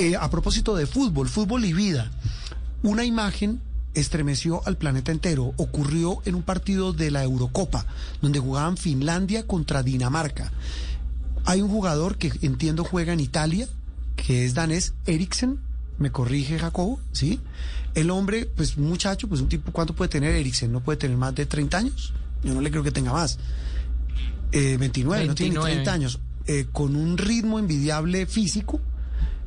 Eh, a propósito de fútbol, fútbol y vida, una imagen estremeció al planeta entero. Ocurrió en un partido de la Eurocopa, donde jugaban Finlandia contra Dinamarca. Hay un jugador que entiendo juega en Italia, que es danés, Eriksen, me corrige Jacobo, ¿sí? El hombre, pues muchacho, pues un tipo, ¿cuánto puede tener Eriksen? ¿No puede tener más de 30 años? Yo no le creo que tenga más. 29, eh, no tiene 30 años. Eh, con un ritmo envidiable físico,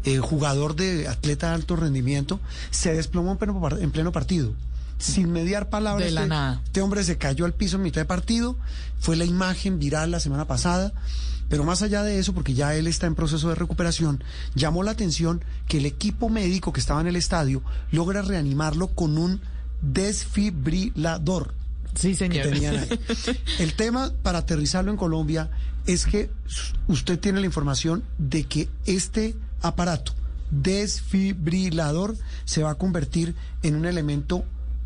eh, jugador de atleta de alto rendimiento, se desplomó en pleno, partido. Sin mediar palabras. De la este, nada. Este hombre se cayó al piso en mitad de partido. Fue la imagen viral la semana pasada. Pero más allá de eso, porque ya él está en proceso de recuperación, llamó la atención que el equipo médico que estaba en el estadio logra reanimarlo con un desfibrilador. Sí, señor. El tema, para aterrizarlo en Colombia, es que usted tiene la información de que este aparato desfibrilador se va a convertir en un elemento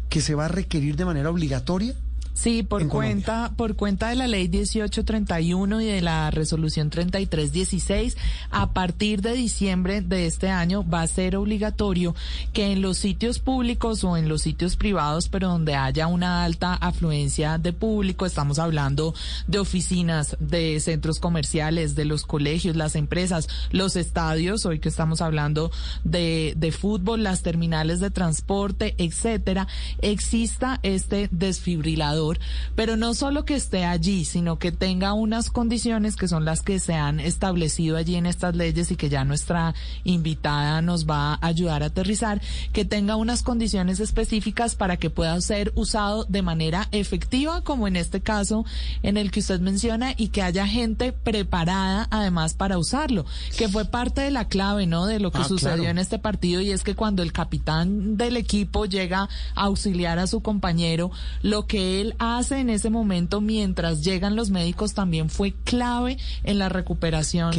que se va a requerir de manera obligatoria Sí, por cuenta, por cuenta de la ley 1831 y de la resolución 3316, a partir de diciembre de este año va a ser obligatorio que en los sitios públicos o en los sitios privados, pero donde haya una alta afluencia de público, estamos hablando de oficinas, de centros comerciales, de los colegios, las empresas, los estadios, hoy que estamos hablando de, de fútbol, las terminales de transporte, etcétera, exista este desfibrilador pero no solo que esté allí, sino que tenga unas condiciones que son las que se han establecido allí en estas leyes y que ya nuestra invitada nos va a ayudar a aterrizar, que tenga unas condiciones específicas para que pueda ser usado de manera efectiva, como en este caso en el que usted menciona, y que haya gente preparada además para usarlo, que fue parte de la clave, ¿no? De lo que ah, sucedió en este partido y es que cuando el capitán del equipo llega a auxiliar a su compañero, lo que él hace en ese momento mientras llegan los médicos también fue clave en la recuperación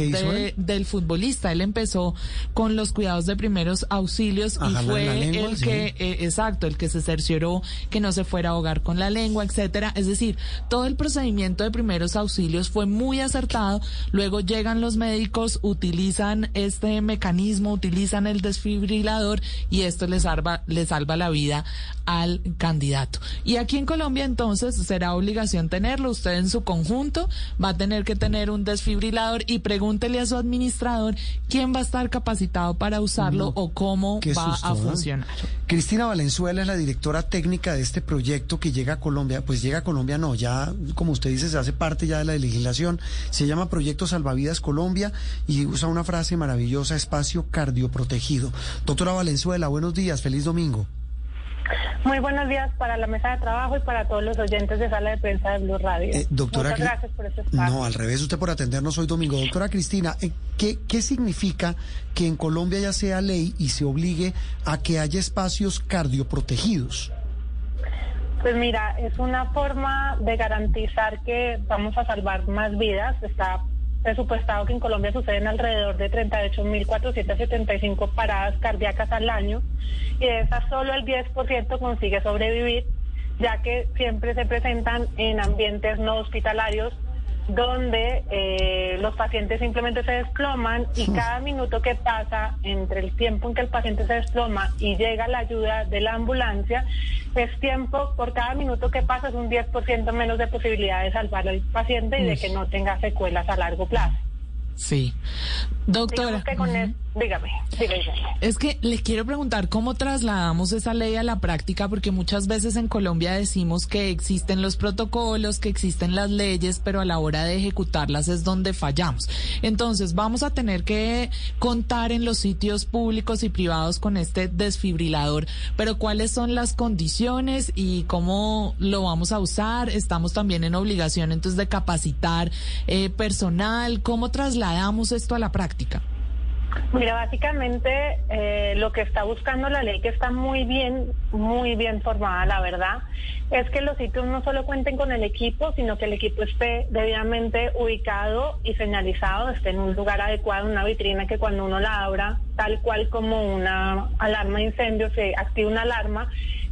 del futbolista. Él empezó con los cuidados de primeros auxilios y fue el que, eh, exacto, el que se cercioró que no se fuera a ahogar con la lengua, etcétera. Es decir, todo el procedimiento de primeros auxilios fue muy acertado. Luego llegan los médicos, utilizan este mecanismo, utilizan el desfibrilador y esto les salva, les salva la vida al candidato. Y aquí en Colombia entonces será obligación tenerlo. Usted en su conjunto va a tener que tener un desfibrilador y pregúntele a su administrador quién va a estar capacitado para usarlo o cómo va a funcionar. Cristina Valenzuela es la directora técnica de este proyecto que llega a Colombia. Pues llega a Colombia, no, ya como usted dice, se hace parte ya de la legislación. Se llama Proyecto Salvavidas Colombia y usa una frase maravillosa, espacio cardioprotegido. Doctora Valenzuela, buenos días, feliz domingo. Muy buenos días para la mesa de trabajo y para todos los oyentes de Sala de Prensa de Blue Radio. Eh, doctora, Muchas gracias por este espacio. No, al revés, usted por atendernos hoy domingo. Doctora Cristina, eh, ¿qué, ¿qué significa que en Colombia ya sea ley y se obligue a que haya espacios cardioprotegidos? Pues mira, es una forma de garantizar que vamos a salvar más vidas. Está presupuestado que en Colombia suceden alrededor de 38.475 paradas cardíacas al año y de esas solo el 10% consigue sobrevivir, ya que siempre se presentan en ambientes no hospitalarios donde eh, los pacientes simplemente se desploman y cada minuto que pasa entre el tiempo en que el paciente se desploma y llega la ayuda de la ambulancia, es tiempo, por cada minuto que pasa es un 10% menos de posibilidad de salvar al paciente y de que no tenga secuelas a largo plazo. Sí. Doctora. Dígame, Es que le quiero preguntar cómo trasladamos esa ley a la práctica, porque muchas veces en Colombia decimos que existen los protocolos, que existen las leyes, pero a la hora de ejecutarlas es donde fallamos. Entonces, vamos a tener que contar en los sitios públicos y privados con este desfibrilador, pero cuáles son las condiciones y cómo lo vamos a usar. Estamos también en obligación entonces de capacitar eh, personal, cómo trasladar damos esto a la práctica? Mira, básicamente eh, lo que está buscando la ley, que está muy bien, muy bien formada, la verdad, es que los sitios no solo cuenten con el equipo, sino que el equipo esté debidamente ubicado y señalizado, esté en un lugar adecuado, una vitrina que cuando uno la abra, tal cual como una alarma de incendio, se activa una alarma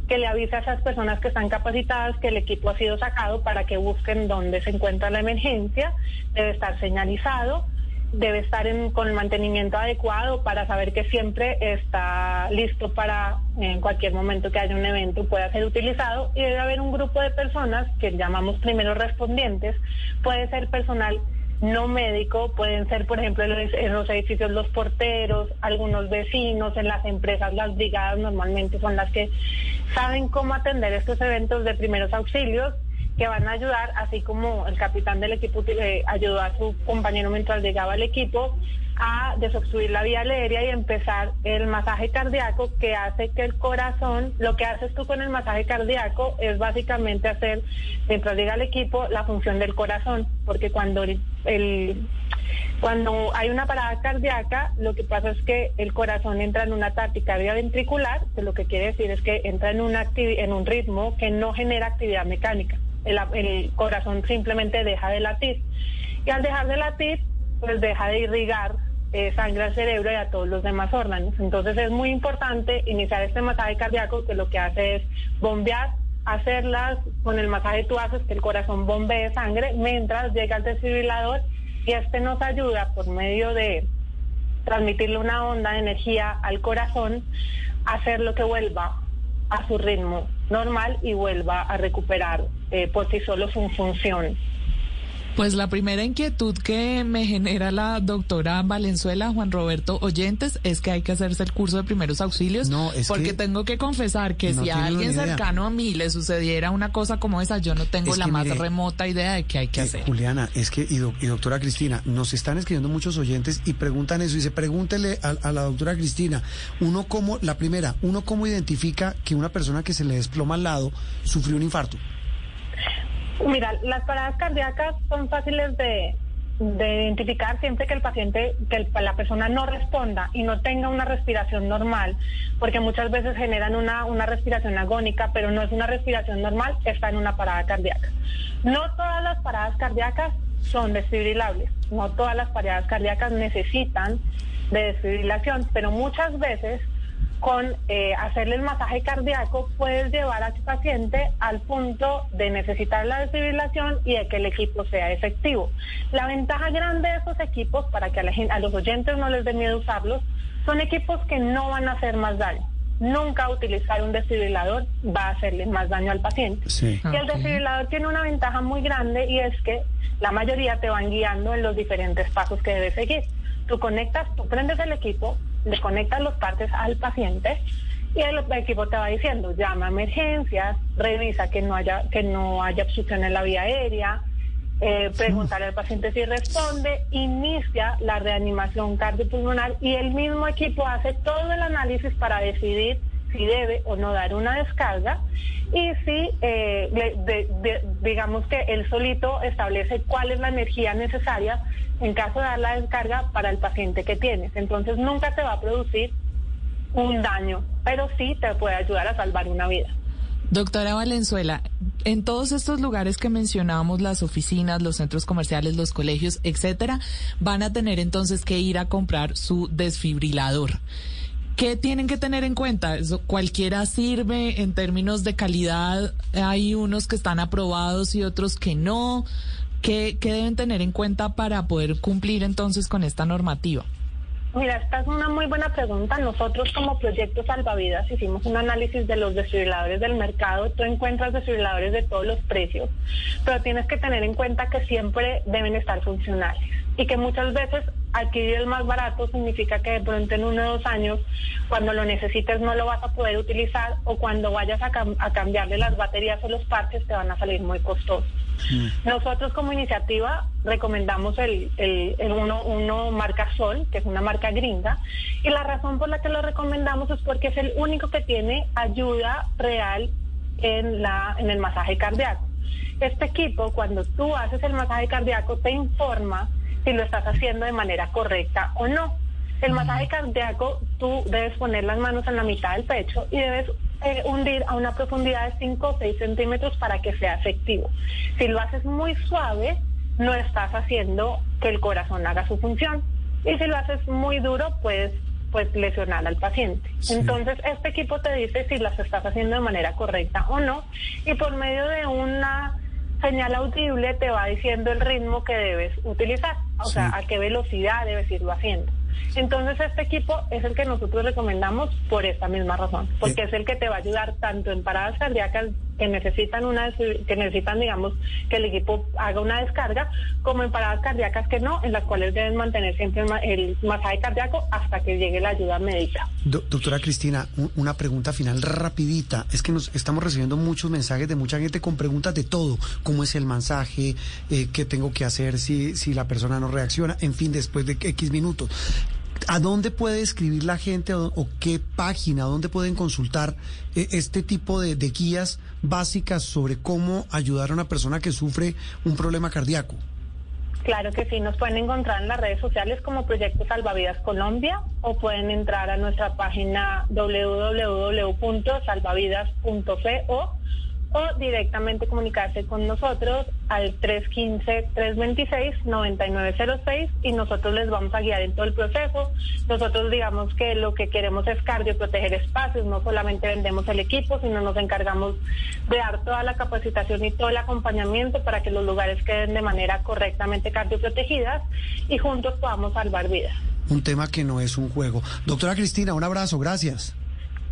que le avise a esas personas que están capacitadas que el equipo ha sido sacado para que busquen dónde se encuentra la emergencia, debe estar señalizado debe estar en, con el mantenimiento adecuado para saber que siempre está listo para en cualquier momento que haya un evento pueda ser utilizado. Y debe haber un grupo de personas que llamamos primeros respondientes, puede ser personal no médico, pueden ser, por ejemplo, en los edificios los porteros, algunos vecinos, en las empresas las brigadas normalmente son las que saben cómo atender estos eventos de primeros auxilios que van a ayudar, así como el capitán del equipo ayudó a su compañero mientras llegaba al equipo, a desobstruir la vía aérea y empezar el masaje cardíaco que hace que el corazón, lo que haces tú con el masaje cardíaco es básicamente hacer, mientras llega al equipo, la función del corazón, porque cuando el, cuando hay una parada cardíaca, lo que pasa es que el corazón entra en una taquicardia ventricular, que lo que quiere decir es que entra en, una en un ritmo que no genera actividad mecánica. El, corazón simplemente deja de latir. Y al dejar de latir, pues deja de irrigar eh, sangre al cerebro y a todos los demás órganos. Entonces es muy importante iniciar este masaje cardíaco que lo que hace es bombear, hacerlas con el masaje tú haces que el corazón bombee sangre mientras llega el desfibrilador y este nos ayuda por medio de transmitirle una onda de energía al corazón, hacer lo que vuelva a su ritmo normal y vuelva a recuperar eh, por sí solo su función. Pues la primera inquietud que me genera la doctora Valenzuela, Juan Roberto Oyentes, es que hay que hacerse el curso de primeros auxilios. No, es porque tengo que confesar que si a alguien cercano a mí le sucediera una cosa como esa, yo no tengo la más remota idea de qué hay que eh, hacer. Juliana, es que, y, doctora Cristina, nos están escribiendo muchos oyentes y preguntan eso. Y dice, pregúntele a, a la doctora Cristina, uno cómo, la primera, uno cómo identifica que una persona que se le desploma al lado sufrió un infarto. Mira, las paradas cardíacas son fáciles de, identificar siempre que el paciente, que la persona no responda y no tenga una respiración normal, porque muchas veces generan una, una respiración agónica, pero no es una respiración normal, está en una parada cardíaca. No todas las paradas cardíacas son desfibrilables, no todas las paradas cardíacas necesitan de desfibrilación, pero muchas veces con eh, hacerle el masaje cardíaco puedes llevar a tu paciente al punto de necesitar la desfibrilación y de que el equipo sea efectivo. La ventaja grande de esos equipos, para que a, los oyentes no les dé miedo usarlos, son equipos que no van a hacer más daño. Nunca utilizar un desfibrilador va a hacerle más daño al paciente. Y el desfibrilador tiene una ventaja muy grande y es que la mayoría te van guiando en los diferentes pasos que debes seguir. Tú conectas, tú prendes el equipo, le conectas los partes al paciente y el equipo te va diciendo, llama a emergencias, revisa que no haya, que no haya obstrucción en la vía aérea, eh, preguntar al paciente si responde, inicia la reanimación cardiopulmonar y el mismo equipo hace todo el análisis para decidir si debe o no dar una descarga y si, eh, digamos que él solito establece cuál es la energía necesaria en caso de dar la descarga para el paciente que tienes. Entonces nunca te va a producir un daño, pero sí te puede ayudar a salvar una vida. Doctora Valenzuela, en todos estos lugares que mencionábamos, las oficinas, los centros comerciales, los colegios, etcétera, van a tener entonces que ir a comprar su desfibrilador. ¿Qué tienen que tener en cuenta? Eso, cualquiera sirve en términos de calidad. Hay unos que están aprobados y otros que no. ¿Qué, deben tener en cuenta para poder cumplir entonces con esta normativa? Mira, esta es una muy buena pregunta. Nosotros como Proyecto Salvavidas hicimos un análisis de los desfibriladores del mercado. Tú encuentras desfibriladores de todos los precios, pero tienes que tener en cuenta que siempre deben estar funcionales y que muchas veces adquirir el más barato significa que de pronto en uno o dos años, cuando lo necesites, no lo vas a poder utilizar o cuando vayas a, cambiarle las baterías o los parches te van a salir muy costosos. Mm. Nosotros como iniciativa recomendamos el, el, uno, uno marca Sol, que es una marca gringa, y la razón por la que lo recomendamos es porque es el único que tiene ayuda real en, la, en el masaje cardíaco. Este equipo, cuando tú haces el masaje cardíaco, te informa si lo estás haciendo de manera correcta o no. El masaje cardíaco, tú debes poner las manos en la mitad del pecho y debes eh, hundir a una profundidad de 5 o 6 centímetros para que sea efectivo. Si lo haces muy suave, no estás haciendo que el corazón haga su función. Y si lo haces muy duro, puedes pues lesionar al paciente. Entonces, este equipo te dice si las estás haciendo de manera correcta o no, y por medio de una señal audible te va diciendo el ritmo que debes utilizar. O sea, a qué velocidad debes irlo haciendo. Entonces este equipo es el que nosotros recomendamos por esta misma razón, porque es el que te va a ayudar tanto en paradas cardíacas que necesitan una que necesitan digamos que el equipo haga una descarga, como en paradas cardíacas que no, en las cuales deben mantener siempre el masaje cardíaco hasta que llegue la ayuda médica. doctora Cristina, una pregunta final rapidita. Es que nos estamos recibiendo muchos mensajes de mucha gente con preguntas de todo, cómo es el masaje, eh, qué tengo que hacer si si la persona no reacciona, en fin, después de X minutos. ¿A dónde puede escribir la gente o, qué página, dónde pueden consultar eh, este tipo de, guías básicas sobre cómo ayudar a una persona que sufre un problema cardíaco? Claro que sí, nos pueden encontrar en las redes sociales como Proyecto Salvavidas Colombia o pueden entrar a nuestra página www.salvavidas.co o directamente comunicarse con nosotros al 315-326-9906 y nosotros les vamos a guiar en todo el proceso. Nosotros digamos que lo que queremos es cardio, proteger espacios, no solamente vendemos el equipo, sino nos encargamos de dar toda la capacitación y todo el acompañamiento para que los lugares queden de manera correctamente cardioprotegidas y juntos podamos salvar vidas. Un tema que no es un juego. Doctora Cristina, un abrazo, gracias.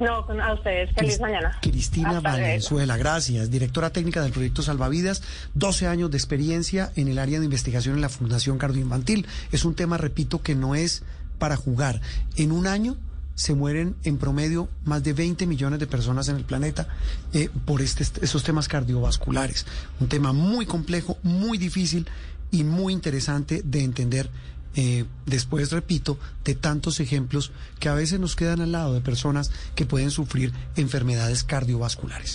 No, a ustedes. Feliz mañana. Cristina Valenzuela, gracias. Directora técnica del proyecto Salvavidas, 12 años de experiencia en el área de investigación en la Fundación Cardioinfantil. Es un tema, repito, que no es para jugar. En un año se mueren en promedio más de 20 millones de personas en el planeta eh, por este, esos temas cardiovasculares. Un tema muy complejo, muy difícil y muy interesante de entender eh, después, repito, de tantos ejemplos que a veces nos quedan al lado de personas que pueden sufrir enfermedades cardiovasculares.